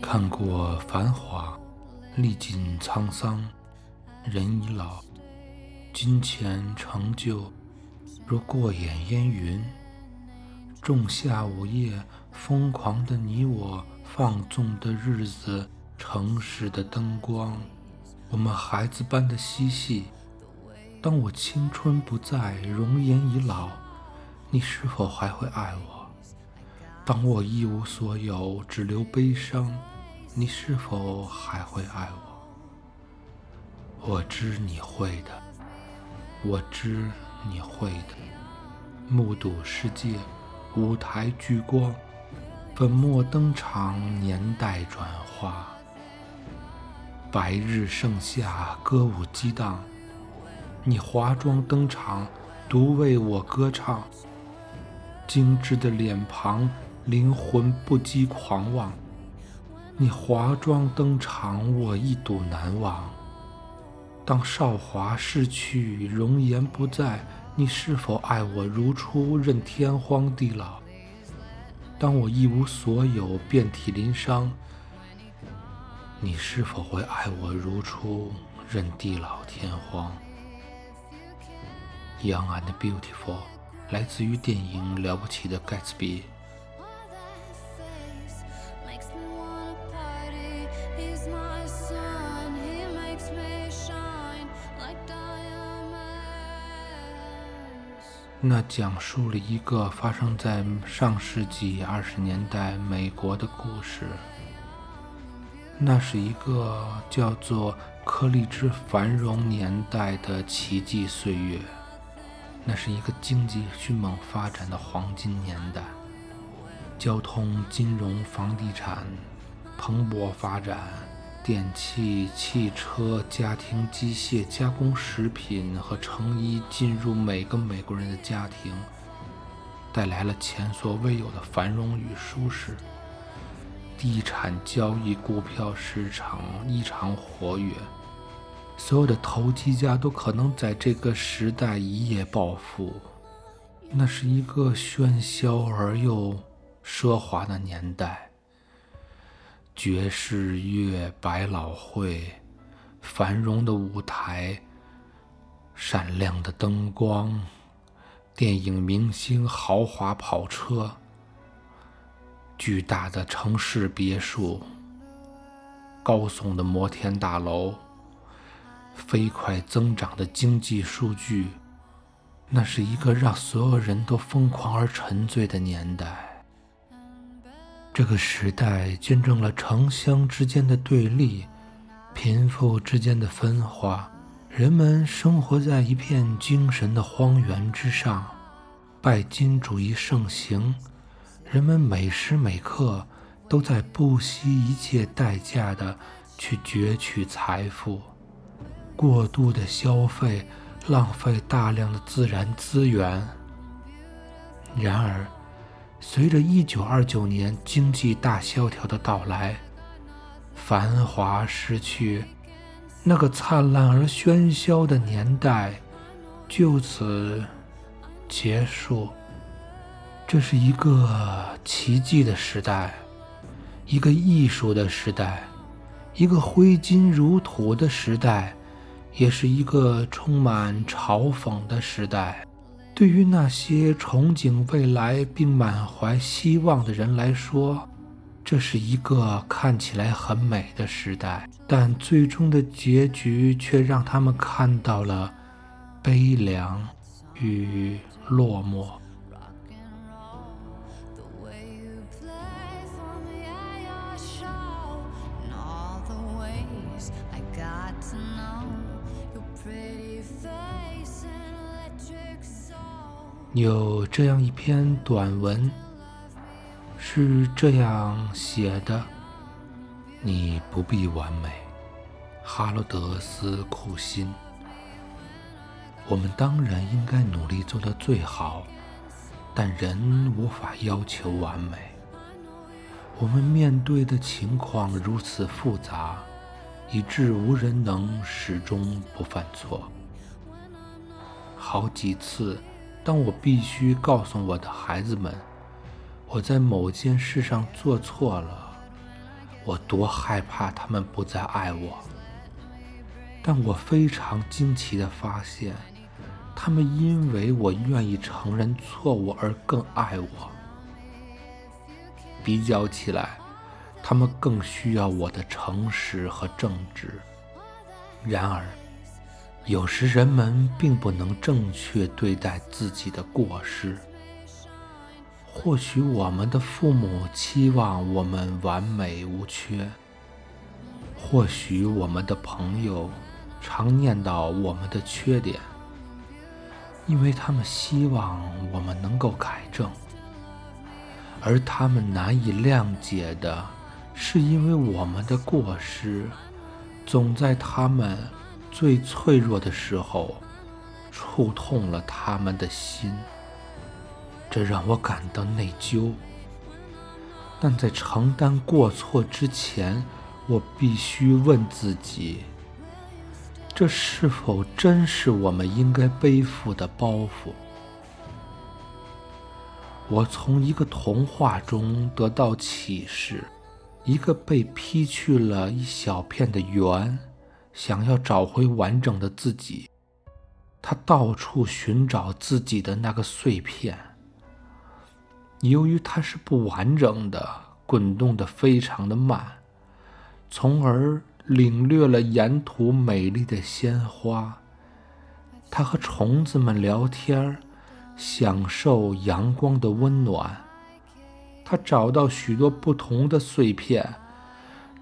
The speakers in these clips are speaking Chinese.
看过繁华，历尽沧桑，人已老，金钱成就如过眼烟云。仲夏午夜，疯狂的你我，放纵的日子，城市的灯光，我们孩子般的嬉戏。当我青春不在，容颜已老，你是否还会爱我？当我一无所有，只留悲伤，你是否还会爱我？我知你会的，我知你会的。目睹世界，舞台聚光，粉墨登场，年代转化。白日盛夏，歌舞激荡，你华妆登场，独为我歌唱。精致的脸庞，灵魂不羁狂妄。你华妆登场，我一睹难忘。当韶华逝去，容颜不在，你是否爱我如初，任天荒地老？当我一无所有，遍体鳞伤，你是否会爱我如初，任地老天荒？Young and Beautiful，来自于电影《了不起的盖茨比》。那讲述了一个发生在上世纪二十年代美国的故事。那是一个叫做“颗粒之繁荣年代”的奇迹岁月，那是一个经济迅猛发展的黄金年代，交通、金融、房地产蓬勃发展，电器、汽车、家庭机械、加工食品和成衣进入每个美国人的家庭，带来了前所未有的繁荣与舒适。地产交易、股票市场异常活跃，所有的投机家都可能在这个时代一夜暴富。那是一个喧嚣而又奢华的年代。爵士乐、百老汇，繁荣的舞台，闪亮的灯光，电影明星，豪华跑车。巨大的城市别墅，高耸的摩天大楼，飞快增长的经济数据，那是一个让所有人都疯狂而沉醉的年代。这个时代见证了城乡之间的对立，贫富之间的分化，人们生活在一片精神的荒原之上，拜金主义盛行。人们每时每刻都在不惜一切代价的去攫取财富，过度的消费，浪费大量的自然资源。然而，随着1929年经济大萧条的到来，繁华失去，那个灿烂而喧嚣的年代就此结束。这是一个奇迹的时代，一个艺术的时代，一个挥金如土的时代，也是一个充满嘲讽的时代。对于那些憧憬未来并满怀希望的人来说，这是一个看起来很美的时代，但最终的结局却让他们看到了悲凉与落寞。有这样一篇短文，是这样写的：你不必完美，哈罗德斯库辛。我们当然应该努力做到最好，但人无法要求完美。我们面对的情况如此复杂，以致无人能始终不犯错。好几次。当我必须告诉我的孩子们，我在某件事上做错了，我多害怕他们不再爱我。但我非常惊奇地发现，他们因为我愿意承认错误而更爱我。比较起来，他们更需要我的诚实和正直。然而，有时人们并不能正确对待自己的过失。或许我们的父母期望我们完美无缺，或许我们的朋友常念叨我们的缺点，因为他们希望我们能够改正。而他们难以谅解的是，因为我们的过失总在他们。最脆弱的时候，触痛了他们的心，这让我感到内疚。但在承担过错之前，我必须问自己：这是否真是我们应该背负的包袱？我从一个童话中得到启示：一个被劈去了一小片的圆。想要找回完整的自己，他到处寻找自己的那个碎片。由于它是不完整的，滚动的非常的慢，从而领略了沿途美丽的鲜花。他和虫子们聊天，享受阳光的温暖。他找到许多不同的碎片。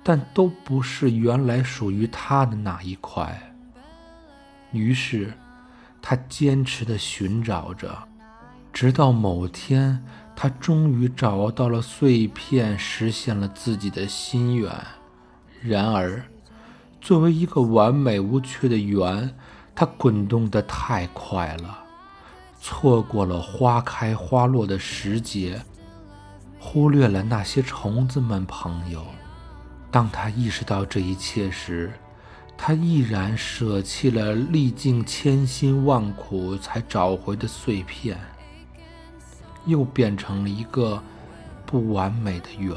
但都不是原来属于他的那一块。于是，他坚持地寻找着，直到某天，他终于找到了碎片，实现了自己的心愿。然而，作为一个完美无缺的圆，它滚动得太快了，错过了花开花落的时节，忽略了那些虫子们朋友。当他意识到这一切时，他毅然舍弃了历尽千辛万苦才找回的碎片，又变成了一个不完美的圆。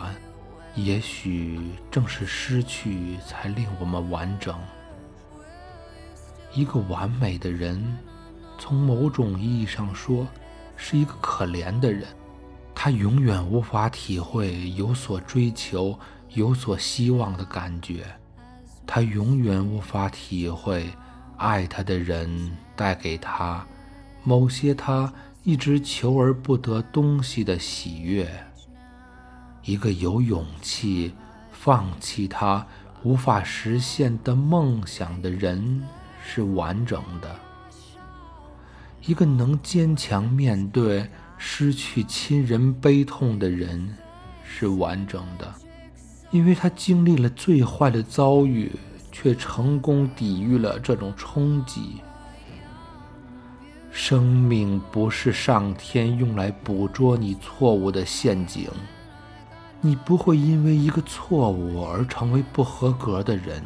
也许正是失去，才令我们完整。一个完美的人，从某种意义上说，是一个可怜的人。他永远无法体会有所追求。有所希望的感觉，他永远无法体会爱他的人带给他某些他一直求而不得东西的喜悦。一个有勇气放弃他无法实现的梦想的人是完整的。一个能坚强面对失去亲人悲痛的人是完整的。因为他经历了最坏的遭遇，却成功抵御了这种冲击。生命不是上天用来捕捉你错误的陷阱，你不会因为一个错误而成为不合格的人。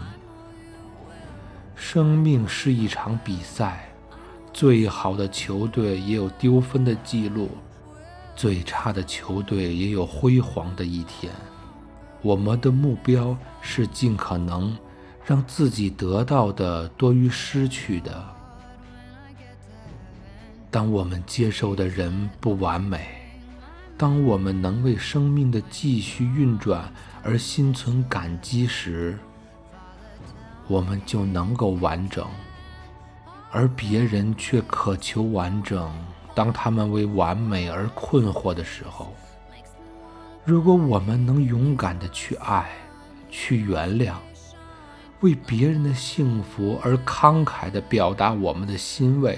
生命是一场比赛，最好的球队也有丢分的记录，最差的球队也有辉煌的一天。我们的目标是尽可能让自己得到的多于失去的。当我们接受的人不完美，当我们能为生命的继续运转而心存感激时，我们就能够完整；而别人却渴求完整，当他们为完美而困惑的时候，如果我们能勇敢的去爱、去原谅，为别人的幸福而慷慨的表达我们的欣慰。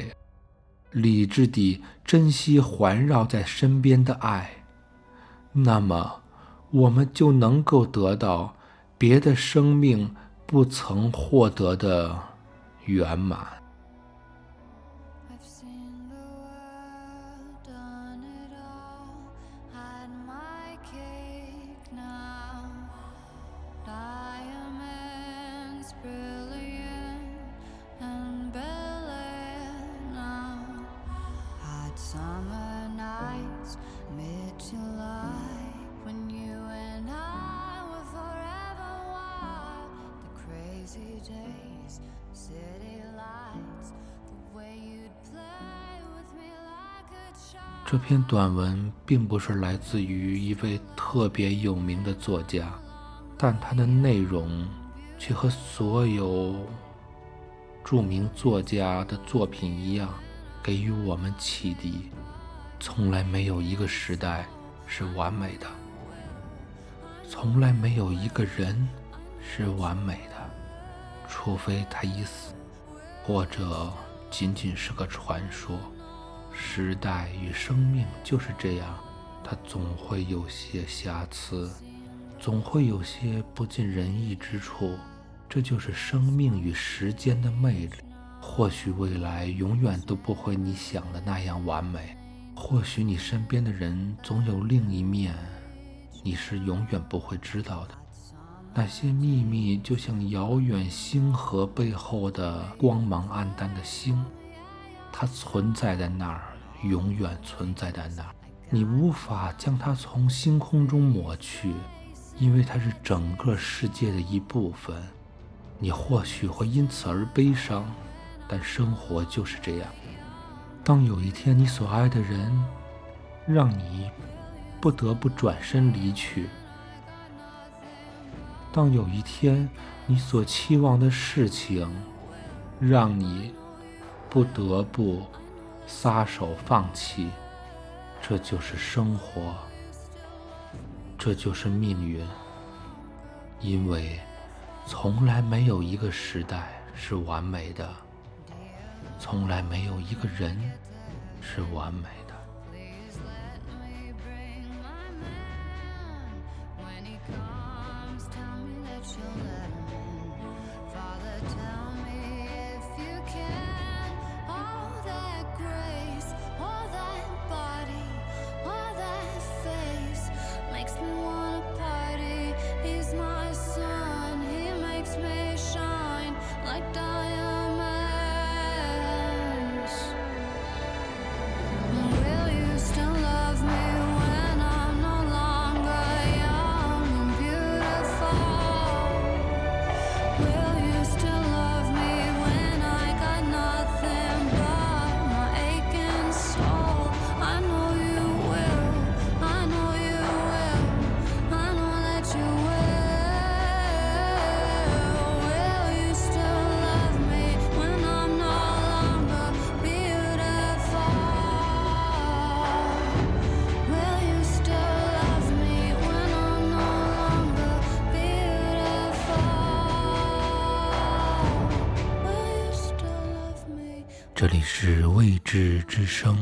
理智地珍惜环绕在身边的爱，那么我们就能够得到别的生命不曾获得的圆满。这篇短文并不是来自于一位特别有名的作家，但它的内容却和所有著名作家的作品一样，给予我们启迪。从来没有一个时代是完美的，从来没有一个人是完美的，除非他已死，或者仅仅是个传说。时代与生命就是这样，它总会有些瑕疵，总会有些不尽人意之处。这就是生命与时间的魅力。或许未来永远都不会你想的那样完美，或许你身边的人总有另一面，你是永远不会知道的。那些秘密就像遥远星河背后的光芒暗淡的星。它存在在那儿，永远存在在那儿。你无法将它从星空中抹去，因为它是整个世界的一部分。你或许会因此而悲伤，但生活就是这样。当有一天你所爱的人让你不得不转身离去，当有一天你所期望的事情让你……不得不撒手放弃，这就是生活，这就是命运。因为从来没有一个时代是完美的，从来没有一个人是完美。这里是未知之声。